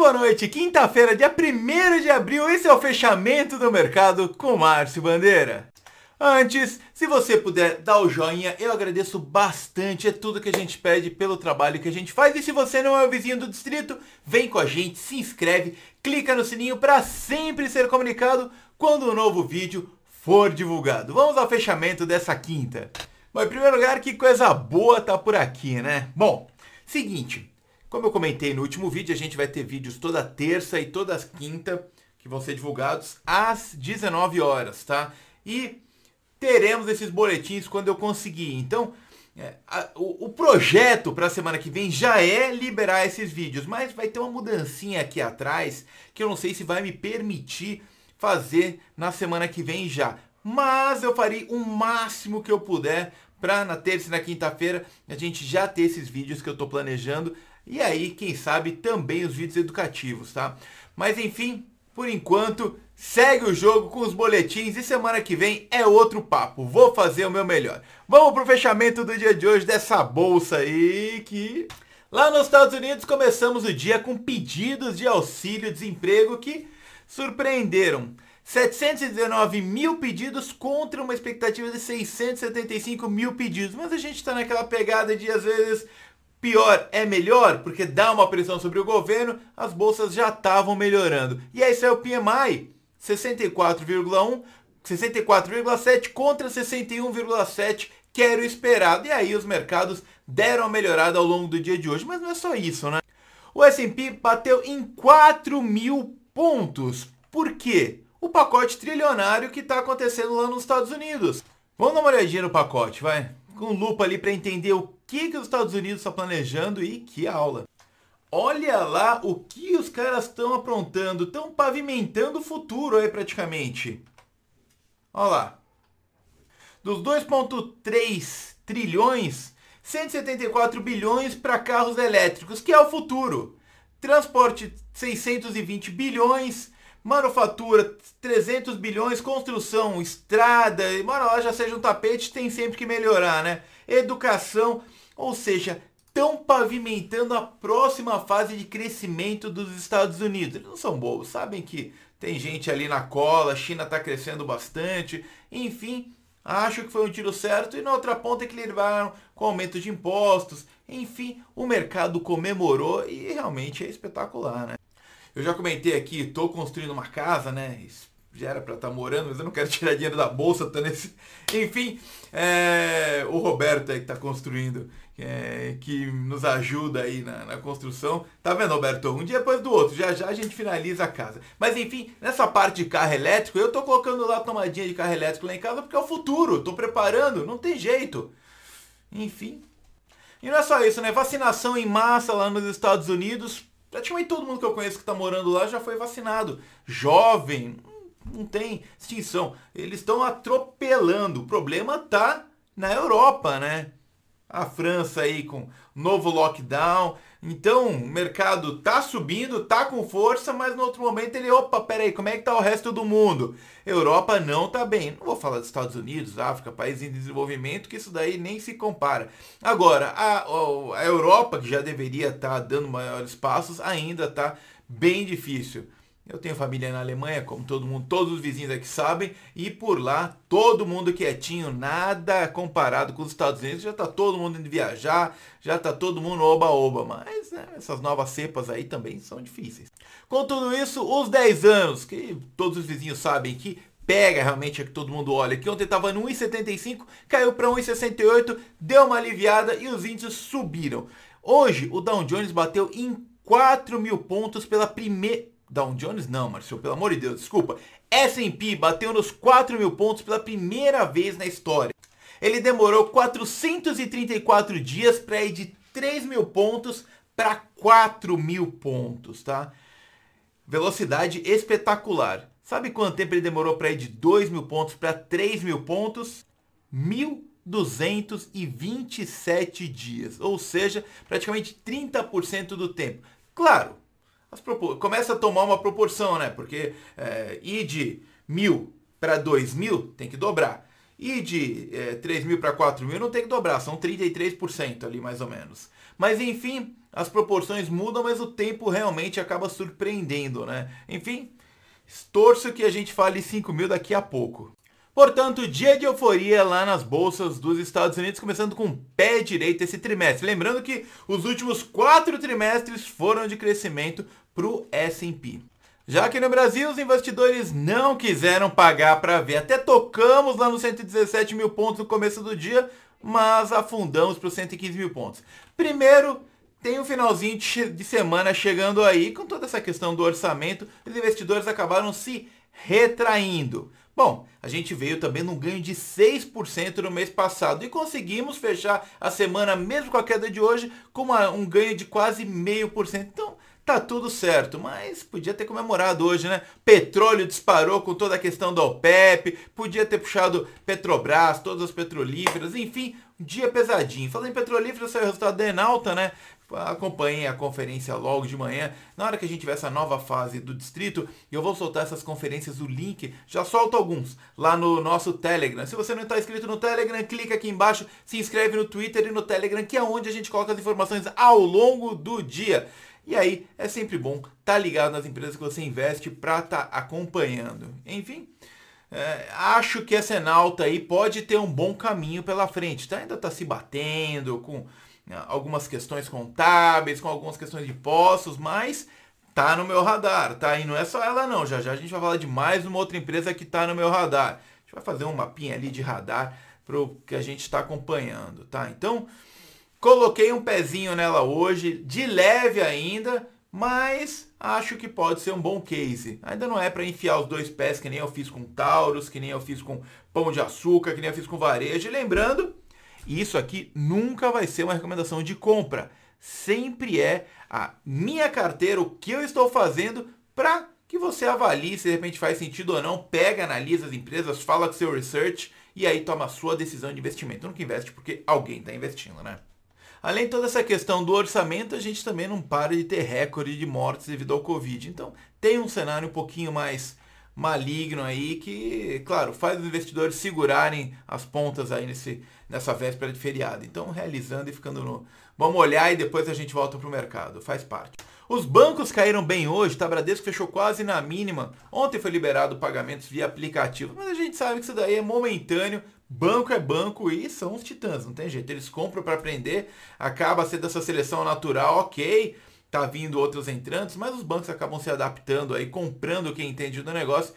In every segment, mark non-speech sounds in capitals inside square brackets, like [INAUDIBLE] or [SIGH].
boa noite. Quinta-feira, dia 1 de abril, esse é o fechamento do mercado com Márcio Bandeira. Antes, se você puder dar o joinha, eu agradeço bastante. É tudo que a gente pede pelo trabalho que a gente faz. E se você não é o vizinho do distrito, vem com a gente, se inscreve, clica no sininho para sempre ser comunicado quando um novo vídeo for divulgado. Vamos ao fechamento dessa quinta. Bom, em primeiro lugar, que coisa boa tá por aqui, né? Bom, seguinte, como eu comentei no último vídeo, a gente vai ter vídeos toda terça e toda quinta que vão ser divulgados às 19 horas, tá? E teremos esses boletins quando eu conseguir. Então, é, a, o, o, projeto para a semana que vem já é liberar esses vídeos, mas vai ter uma mudancinha aqui atrás que eu não sei se vai me permitir fazer na semana que vem já. Mas eu farei o máximo que eu puder para na terça e na quinta-feira a gente já ter esses vídeos que eu estou planejando e aí, quem sabe, também os vídeos educativos, tá? Mas enfim, por enquanto, segue o jogo com os boletins e semana que vem é outro papo. Vou fazer o meu melhor. Vamos pro fechamento do dia de hoje dessa bolsa aí que... Lá nos Estados Unidos começamos o dia com pedidos de auxílio-desemprego que surpreenderam. 719 mil pedidos contra uma expectativa de 675 mil pedidos. Mas a gente está naquela pegada de, às vezes, Pior é melhor, porque dá uma pressão sobre o governo, as bolsas já estavam melhorando. E aí saiu o PMI, 64,1, 64,7 contra 61,7, que era o esperado. E aí os mercados deram uma melhorada ao longo do dia de hoje. Mas não é só isso, né? O S&P bateu em 4 mil pontos. Por quê? O pacote trilionário que está acontecendo lá nos Estados Unidos. Vamos dar uma olhadinha no pacote, vai? Com lupa ali para entender o que, que os Estados Unidos estão planejando e que aula. Olha lá o que os caras estão aprontando, estão pavimentando o futuro aí praticamente. Olha lá. Dos 2,3 trilhões, 174 bilhões para carros elétricos, que é o futuro. Transporte 620 bilhões, manufatura 300 bilhões, construção, estrada, embora lá já seja um tapete, tem sempre que melhorar, né? Educação ou seja, estão pavimentando a próxima fase de crescimento dos Estados Unidos. Eles não são bobos, sabem que tem gente ali na cola, a China está crescendo bastante, enfim, acho que foi um tiro certo. E na outra ponta é que levaram com aumento de impostos, enfim, o mercado comemorou e realmente é espetacular, né? Eu já comentei aqui, estou construindo uma casa, né? já era para estar tá morando, mas eu não quero [LAUGHS] tirar dinheiro da bolsa, tá nesse... Enfim, é... o Roberto aí que está construindo, é... que nos ajuda aí na, na, construção. Tá vendo, Roberto? Um dia depois do outro, já já a gente finaliza a casa. Mas enfim, nessa parte de carro elétrico, eu tô colocando lá a tomadinha de carro elétrico lá em casa porque é o futuro, tô preparando, não tem jeito. Enfim. E não é só isso, né? Vacinação em massa lá nos Estados Unidos, praticamente todo mundo que eu conheço que está morando lá já foi vacinado. Jovem, não tem extinção. Eles estão atropelando. O problema tá na Europa, né? A França aí com novo lockdown. Então, o mercado tá subindo, tá com força, mas no outro momento ele, opa, peraí, como é que tá o resto do mundo? Europa não tá bem. Não vou falar dos Estados Unidos, África, países em desenvolvimento, que isso daí nem se compara. Agora, a, a Europa, que já deveria estar tá dando maiores passos, ainda tá bem difícil. Eu tenho família na Alemanha, como todo mundo, todos os vizinhos aqui sabem, e por lá todo mundo quietinho, nada comparado com os Estados Unidos, já está todo mundo indo viajar, já está todo mundo oba-oba, mas né, essas novas cepas aí também são difíceis. Com tudo isso, os 10 anos, que todos os vizinhos sabem que pega realmente, é que todo mundo olha, que ontem estava no 1,75, caiu para 1,68, deu uma aliviada e os índices subiram. Hoje, o Dow Jones bateu em 4 mil pontos pela primeira Dow Jones não, Marcio, pelo amor de Deus, desculpa. S&P bateu nos 4 mil pontos pela primeira vez na história. Ele demorou 434 dias para ir de 3 mil pontos para 4 mil pontos, tá? Velocidade espetacular. Sabe quanto tempo ele demorou para ir de 2 mil pontos para 3 mil pontos? 1.227 dias, ou seja, praticamente 30% do tempo. Claro, começa a tomar uma proporção, né? Porque é, ir de mil para dois mil tem que dobrar. E de é, 3 mil para 4 mil não tem que dobrar, são 33% ali mais ou menos. Mas enfim, as proporções mudam, mas o tempo realmente acaba surpreendendo, né? Enfim, torço que a gente fale 5 mil daqui a pouco. Portanto, dia de euforia lá nas bolsas dos Estados Unidos, começando com o pé direito esse trimestre. Lembrando que os últimos quatro trimestres foram de crescimento para o S&P. Já que no Brasil os investidores não quiseram pagar para ver. Até tocamos lá nos 117 mil pontos no começo do dia, mas afundamos para os 115 mil pontos. Primeiro, tem um finalzinho de semana chegando aí, com toda essa questão do orçamento, os investidores acabaram se retraindo. Bom, a gente veio também num ganho de 6% no mês passado e conseguimos fechar a semana, mesmo com a queda de hoje, com uma, um ganho de quase meio por cento. Então, tá tudo certo, mas podia ter comemorado hoje, né? Petróleo disparou com toda a questão da OPEP, podia ter puxado Petrobras, todas as petrolíferas, enfim, um dia pesadinho. Falando em petrolífera, saiu o resultado da Enalta, né? Acompanhem a conferência logo de manhã. Na hora que a gente tiver essa nova fase do distrito, eu vou soltar essas conferências, o link, já solto alguns lá no nosso Telegram. Se você não está inscrito no Telegram, clica aqui embaixo, se inscreve no Twitter e no Telegram, que é onde a gente coloca as informações ao longo do dia. E aí é sempre bom estar tá ligado nas empresas que você investe para estar tá acompanhando. Enfim, é, acho que essa Enalta aí pode ter um bom caminho pela frente. Tá? Ainda está se batendo com algumas questões contábeis, com algumas questões de impostos, mas tá no meu radar, tá? E não é só ela não, já já a gente vai falar de mais uma outra empresa que tá no meu radar. A gente vai fazer um mapinha ali de radar pro que a gente está acompanhando, tá? Então, coloquei um pezinho nela hoje, de leve ainda, mas acho que pode ser um bom case. Ainda não é para enfiar os dois pés que nem eu fiz com Taurus, que nem eu fiz com Pão de Açúcar, que nem eu fiz com Varejo. E lembrando e isso aqui nunca vai ser uma recomendação de compra. Sempre é a minha carteira, o que eu estou fazendo para que você avalie se de repente faz sentido ou não, pega, analisa as empresas, fala com seu research e aí toma a sua decisão de investimento. Nunca investe porque alguém está investindo, né? Além de toda essa questão do orçamento, a gente também não para de ter recorde de mortes devido ao Covid. Então, tem um cenário um pouquinho mais maligno aí que, claro, faz os investidores segurarem as pontas aí nesse, nessa véspera de feriado. Então, realizando e ficando no. Vamos olhar e depois a gente volta para o mercado. Faz parte. Os bancos caíram bem hoje, tá? Bradesco fechou quase na mínima. Ontem foi liberado pagamentos via aplicativo, mas a gente sabe que isso daí é momentâneo. Banco é banco e são os titãs, não tem jeito. Eles compram para aprender, acaba sendo essa seleção natural, ok tá vindo outros entrantes, mas os bancos acabam se adaptando aí, comprando quem entende do negócio.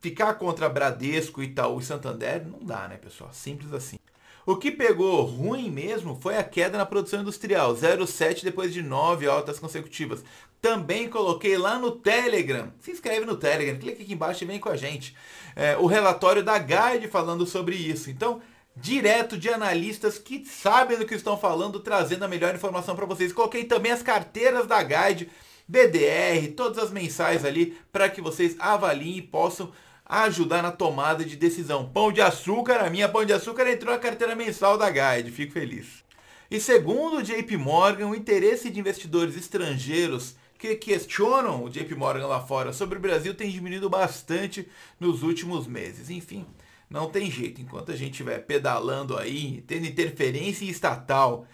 Ficar contra Bradesco, Itaú e Santander não dá, né, pessoal? Simples assim. O que pegou ruim mesmo foi a queda na produção industrial, 0,7 depois de 9 altas consecutivas. Também coloquei lá no Telegram. Se inscreve no Telegram, clica aqui embaixo e vem com a gente. É, o relatório da Guide falando sobre isso. Então, direto de analistas que sabem do que estão falando, trazendo a melhor informação para vocês. Coloquei também as carteiras da Guide, BDR, todas as mensais ali, para que vocês avaliem e possam ajudar na tomada de decisão. Pão de açúcar, a minha pão de açúcar entrou na carteira mensal da Guide, fico feliz. E segundo o JP Morgan, o interesse de investidores estrangeiros que questionam o JP Morgan lá fora sobre o Brasil tem diminuído bastante nos últimos meses. Enfim, não tem jeito. Enquanto a gente estiver pedalando aí, tendo interferência estatal,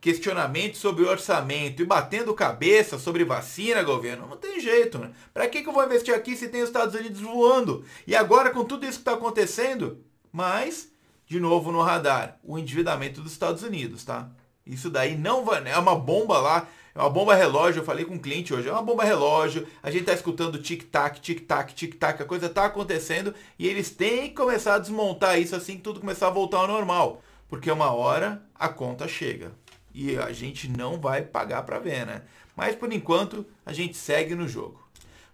questionamento sobre orçamento e batendo cabeça sobre vacina, governo, não tem jeito, né? Para que, que eu vou investir aqui se tem os Estados Unidos voando? E agora, com tudo isso que está acontecendo, mas, de novo no radar, o endividamento dos Estados Unidos, tá? Isso daí não vai. É uma bomba lá é uma bomba relógio, eu falei com um cliente hoje, é uma bomba relógio, a gente está escutando tic-tac, tic-tac, tic-tac, a coisa está acontecendo e eles têm que começar a desmontar isso assim que tudo começar a voltar ao normal. Porque uma hora a conta chega e a gente não vai pagar para ver, né? Mas por enquanto a gente segue no jogo.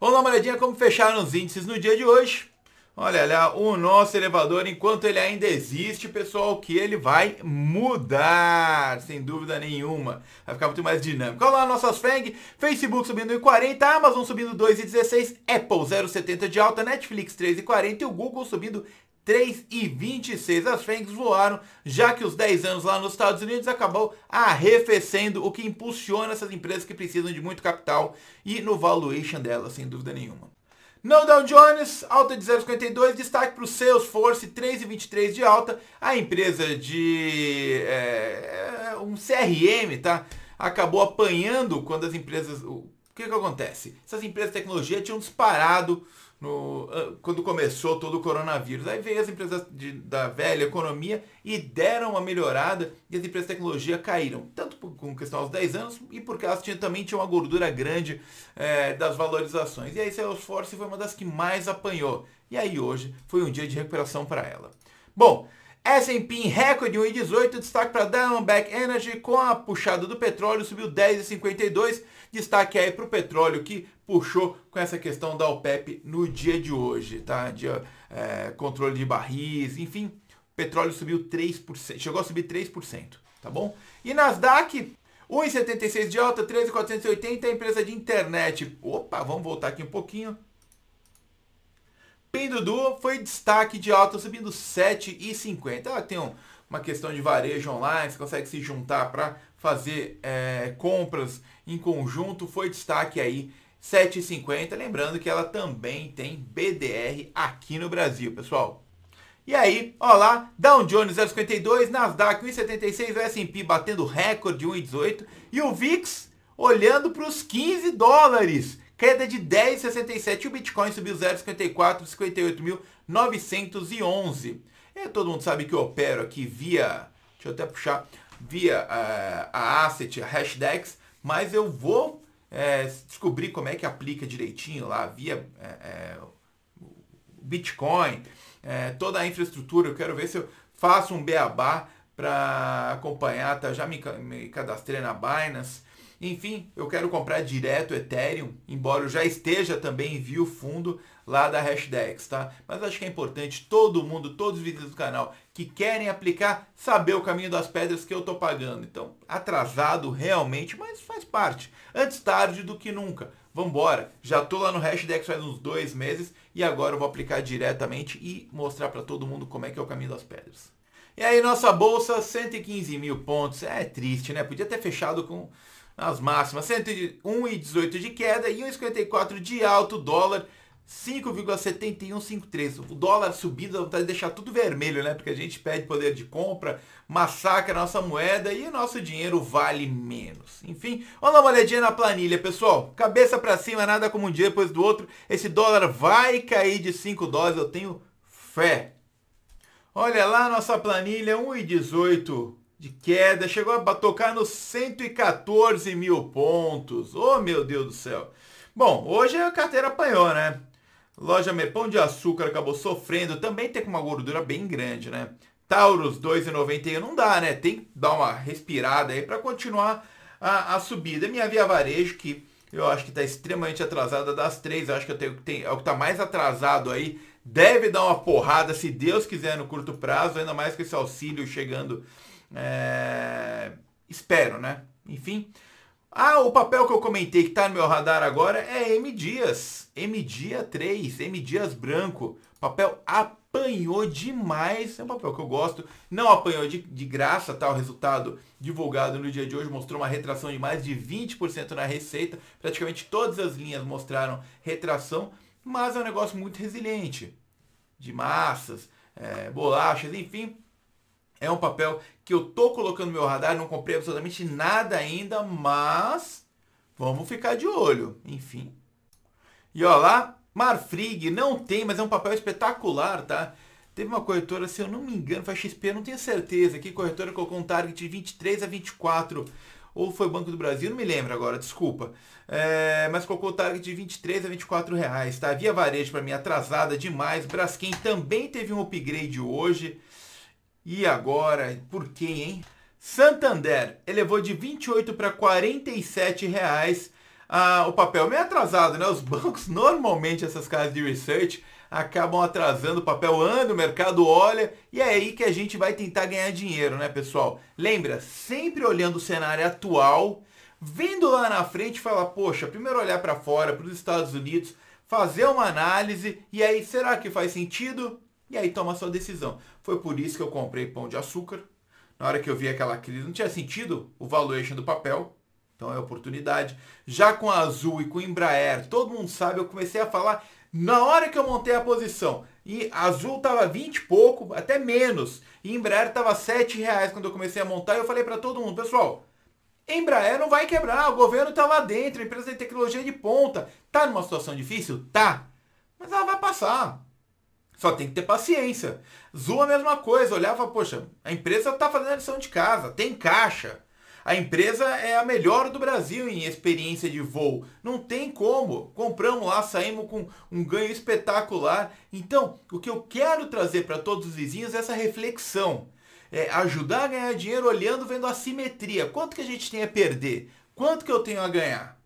Vamos dar uma olhadinha como fecharam os índices no dia de hoje. Olha lá, o nosso elevador, enquanto ele ainda existe, pessoal, que ele vai mudar, sem dúvida nenhuma. Vai ficar muito mais dinâmico. Olha lá, nossas FENG, Facebook subindo 1,40, Amazon subindo 2,16, Apple 0,70 de alta, Netflix 3,40 e o Google subindo 3,26. As FENGs voaram, já que os 10 anos lá nos Estados Unidos acabou arrefecendo, o que impulsiona essas empresas que precisam de muito capital e no valuation delas, sem dúvida nenhuma. No Dow Jones, alta de 0,52, destaque para o Salesforce, 3,23 de alta, a empresa de é, é um CRM, tá? acabou apanhando quando as empresas. O que, que acontece? Essas empresas de tecnologia tinham disparado no, ah, quando começou todo o coronavírus. Aí veio as empresas de, da velha economia e deram uma melhorada e as empresas de tecnologia caíram. Tanto por, com questão aos 10 anos e porque elas tinham, também tinham uma gordura grande é, das valorizações. E aí Salesforce foi uma das que mais apanhou. E aí hoje foi um dia de recuperação para ela. Bom, S&P em recorde 1,18, destaque para Diamondback Energy com a puxada do petróleo, subiu 10,52, destaque aí para o petróleo que puxou com essa questão da OPEP no dia de hoje, tá? Dia, é, controle de barris, enfim, o petróleo subiu 3%, chegou a subir 3%, tá bom? E Nasdaq, 1,76 de alta, 13,480, empresa de internet, opa, vamos voltar aqui um pouquinho, Pindudu foi destaque de alta, subindo 7,50. Ela tem um, uma questão de varejo online, você consegue se juntar para fazer é, compras em conjunto. Foi destaque aí 7,50. Lembrando que ela também tem BDR aqui no Brasil, pessoal. E aí, ó lá, Dow Jones 0,52, Nasdaq 1,76, o S&P batendo recorde 1,18 e o VIX olhando para os 15 dólares. Queda de 10,67. O Bitcoin subiu 0,54, 58.911. E todo mundo sabe que eu opero aqui via, deixa eu até puxar, via uh, a Asset, a Hashdex, mas eu vou é, descobrir como é que aplica direitinho lá via é, é, Bitcoin, toda a infraestrutura. Eu quero ver se eu faço um beabá para acompanhar, tá? Já me, me cadastrei na Binance. Enfim, eu quero comprar direto Ethereum, embora eu já esteja também em view fundo lá da Hashdex, tá? Mas acho que é importante todo mundo, todos os vídeos do canal que querem aplicar, saber o caminho das pedras que eu tô pagando. Então, atrasado realmente, mas faz parte. Antes tarde do que nunca. Vambora, já tô lá no Hashdex faz uns dois meses e agora eu vou aplicar diretamente e mostrar para todo mundo como é que é o caminho das pedras. E aí, nossa bolsa, 115 mil pontos. É triste, né? Podia ter fechado com nas máximas, 101,18 de queda e 1,54 de alto, dólar 5,7153. O dólar subindo dá vontade de deixar tudo vermelho, né? Porque a gente pede poder de compra, massacra a nossa moeda e nosso dinheiro vale menos. Enfim, vamos dar uma olhadinha na planilha, pessoal. Cabeça para cima, nada como um dia depois do outro. Esse dólar vai cair de 5 dólares, eu tenho fé. Olha lá nossa planilha, 1,18 de queda, chegou a tocar nos 114 mil pontos. Oh, meu Deus do céu. Bom, hoje a carteira apanhou, né? Loja Pão de Açúcar acabou sofrendo, também tem uma gordura bem grande, né? Taurus 2,91 não dá, né? Tem que dar uma respirada aí para continuar a, a, subida. Minha Via Varejo, que eu acho que está extremamente atrasada das três, eu acho que eu tenho, tem, é o que está mais atrasado aí, deve dar uma porrada, se Deus quiser, no curto prazo, ainda mais com esse auxílio chegando é... Espero, né? Enfim. Ah, o papel que eu comentei que está no meu radar agora é M Dias. M Dia 3, M Dias branco. Papel apanhou demais. É um papel que eu gosto. Não apanhou de, de graça, tá? O resultado divulgado no dia de hoje mostrou uma retração de mais de 20% na receita. Praticamente todas as linhas mostraram retração, mas é um negócio muito resiliente. De massas, é, bolachas, enfim, é um papel que eu tô colocando no meu radar, não comprei absolutamente nada ainda, mas vamos ficar de olho. Enfim. E ó lá, Marfrig não tem, mas é um papel espetacular, tá? Teve uma corretora, se eu não me engano, foi XP, não tenho certeza, que corretora colocou um target de 23 a 24, ou foi Banco do Brasil, não me lembro agora, desculpa. É, mas colocou o target de 23 a 24 reais, tá? Via varejo para mim atrasada demais. Braskem também teve um upgrade hoje. E agora, por quem, hein? Santander elevou de 28 para 47 reais ah, o papel. Meio atrasado, né? Os bancos, [LAUGHS] normalmente, essas casas de research, acabam atrasando o papel, anda, o mercado olha, e é aí que a gente vai tentar ganhar dinheiro, né, pessoal? Lembra, sempre olhando o cenário atual, vendo lá na frente falar, poxa, primeiro olhar para fora, para os Estados Unidos, fazer uma análise, e aí, será que faz sentido? E aí toma a sua decisão. Foi por isso que eu comprei pão de açúcar. Na hora que eu vi aquela crise, não tinha sentido o valuation do papel. Então é oportunidade. Já com a Azul e com o Embraer, todo mundo sabe, eu comecei a falar na hora que eu montei a posição. E a Azul tava 20 e pouco, até menos. E Embraer tava 7 reais quando eu comecei a montar. E eu falei para todo mundo, pessoal, Embraer não vai quebrar, o governo está lá dentro, a empresa de tecnologia de ponta. Está numa situação difícil? Tá. Mas ela vai passar. Só tem que ter paciência. Zoom a mesma coisa, olhava, poxa, a empresa está fazendo a lição de casa, tem caixa. A empresa é a melhor do Brasil em experiência de voo. Não tem como. Compramos lá, saímos com um ganho espetacular. Então, o que eu quero trazer para todos os vizinhos é essa reflexão é, ajudar a ganhar dinheiro olhando, vendo a simetria. Quanto que a gente tem a perder? Quanto que eu tenho a ganhar?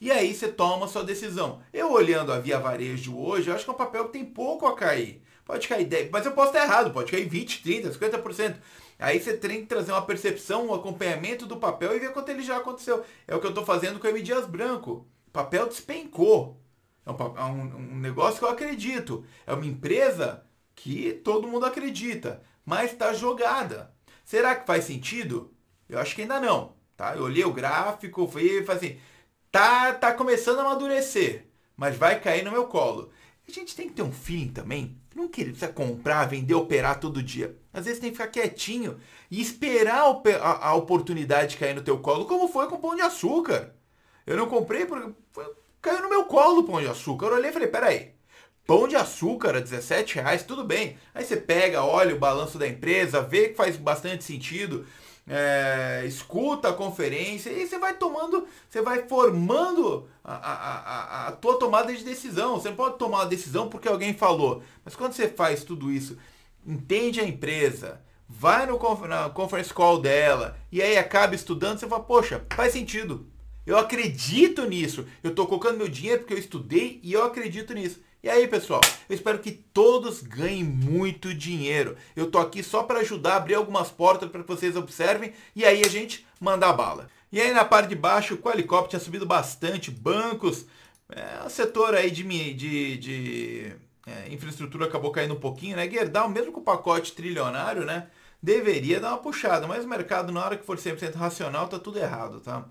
E aí você toma sua decisão. Eu olhando a Via Varejo hoje, eu acho que é um papel que tem pouco a cair. Pode cair 10, mas eu posso estar errado, pode cair 20, 30, 50%. Aí você tem que trazer uma percepção, um acompanhamento do papel e ver quanto ele já aconteceu. É o que eu estou fazendo com o M. Dias Branco. O papel despencou. É um, é um, negócio que eu acredito. É uma empresa que todo mundo acredita mas está jogada. Será que faz sentido? Eu acho que ainda não. Tá? Eu olhei o gráfico, fui assim, tá, tá começando a amadurecer, mas vai cair no meu colo. A gente tem que ter um feeling também. Não querer precisa comprar, vender, operar todo dia. Às vezes tem que ficar quietinho e esperar a, a oportunidade cair no teu colo, como foi com o pão de açúcar. Eu não comprei porque caiu no meu colo o pão de açúcar. Eu olhei e falei, peraí, Pão de açúcar a 17 reais, tudo bem. Aí você pega, olha o balanço da empresa, vê que faz bastante sentido, é, escuta a conferência e você vai tomando, você vai formando a, a, a, a tua tomada de decisão. Você não pode tomar uma decisão porque alguém falou. Mas quando você faz tudo isso, entende a empresa, vai no na conference call dela e aí acaba estudando, você fala, poxa, faz sentido. Eu acredito nisso. Eu estou colocando meu dinheiro porque eu estudei e eu acredito nisso. E aí, pessoal, eu espero que todos ganhem muito dinheiro. Eu tô aqui só para ajudar a abrir algumas portas para que vocês observem e aí a gente manda a bala. E aí na parte de baixo, o Qualicop tinha subido bastante, bancos, é, o setor aí de, de, de é, infraestrutura acabou caindo um pouquinho, né? Gerdau, mesmo com o pacote trilionário, né? Deveria dar uma puxada, mas o mercado, na hora que for 100% racional, tá tudo errado, tá?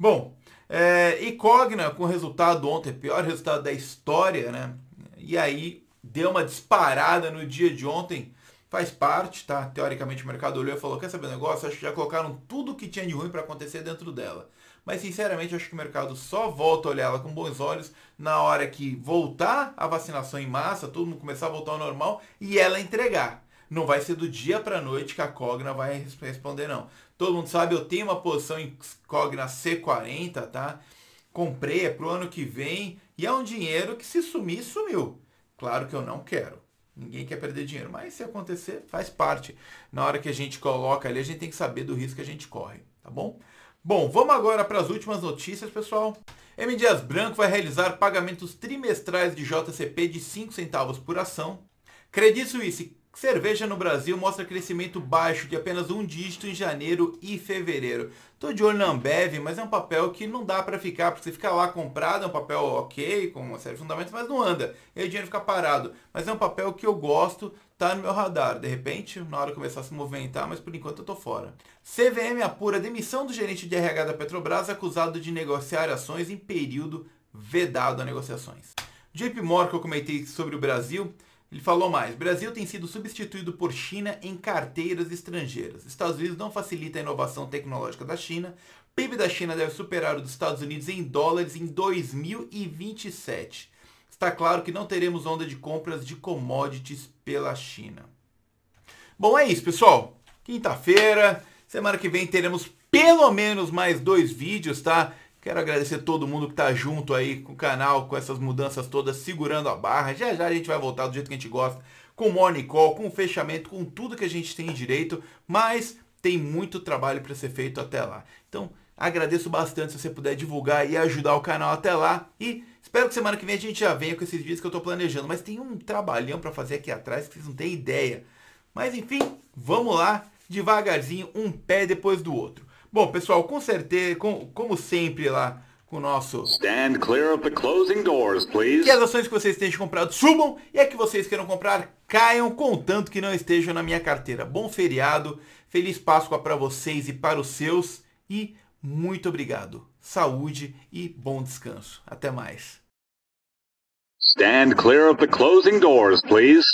Bom, é, e Cogna, com o resultado ontem, pior resultado da história, né? E aí deu uma disparada no dia de ontem. Faz parte, tá? Teoricamente o mercado olhou e falou: quer saber o negócio? Acho que já colocaram tudo que tinha de ruim para acontecer dentro dela. Mas sinceramente acho que o mercado só volta a olhar ela com bons olhos na hora que voltar a vacinação em massa, todo mundo começar a voltar ao normal e ela entregar. Não vai ser do dia para a noite que a Cogna vai responder, não. Todo mundo sabe, eu tenho uma posição em Cogna C40, tá? Comprei, é pro ano que vem e é um dinheiro que se sumir, sumiu. Claro que eu não quero. Ninguém quer perder dinheiro, mas se acontecer, faz parte. Na hora que a gente coloca ali, a gente tem que saber do risco que a gente corre, tá bom? Bom, vamos agora para as últimas notícias, pessoal. M. Dias Branco vai realizar pagamentos trimestrais de JCP de 5 centavos por ação. Credit Suisse Cerveja no Brasil mostra crescimento baixo de apenas um dígito em janeiro e fevereiro. Tô de olho na Ambev, mas é um papel que não dá para ficar, porque você fica lá comprado, é um papel ok, com uma série de fundamentos, mas não anda. E aí o dinheiro fica parado. Mas é um papel que eu gosto, tá no meu radar. De repente, na hora começar a se movimentar, mas por enquanto eu tô fora. CVM apura demissão do gerente de RH da Petrobras acusado de negociar ações em período vedado a negociações. JP Morgan, que eu comentei sobre o Brasil, ele falou mais: Brasil tem sido substituído por China em carteiras estrangeiras. Estados Unidos não facilita a inovação tecnológica da China. PIB da China deve superar o dos Estados Unidos em dólares em 2027. Está claro que não teremos onda de compras de commodities pela China. Bom, é isso, pessoal. Quinta-feira, semana que vem teremos pelo menos mais dois vídeos, tá? Quero agradecer todo mundo que está junto aí com o canal, com essas mudanças todas, segurando a barra. Já já a gente vai voltar do jeito que a gente gosta, com o morning call, com o fechamento, com tudo que a gente tem direito, mas tem muito trabalho para ser feito até lá. Então, agradeço bastante se você puder divulgar e ajudar o canal até lá. E espero que semana que vem a gente já venha com esses vídeos que eu estou planejando. Mas tem um trabalhão para fazer aqui atrás que vocês não têm ideia. Mas enfim, vamos lá, devagarzinho, um pé depois do outro. Bom, pessoal, com certeza, com, como sempre lá com o nosso Stand clear of the closing doors, please. Que as ações que vocês tenham comprado subam e a que vocês queiram comprar caiam, contanto que não estejam na minha carteira. Bom feriado, feliz Páscoa para vocês e para os seus e muito obrigado. Saúde e bom descanso. Até mais. Stand clear of the closing doors, please.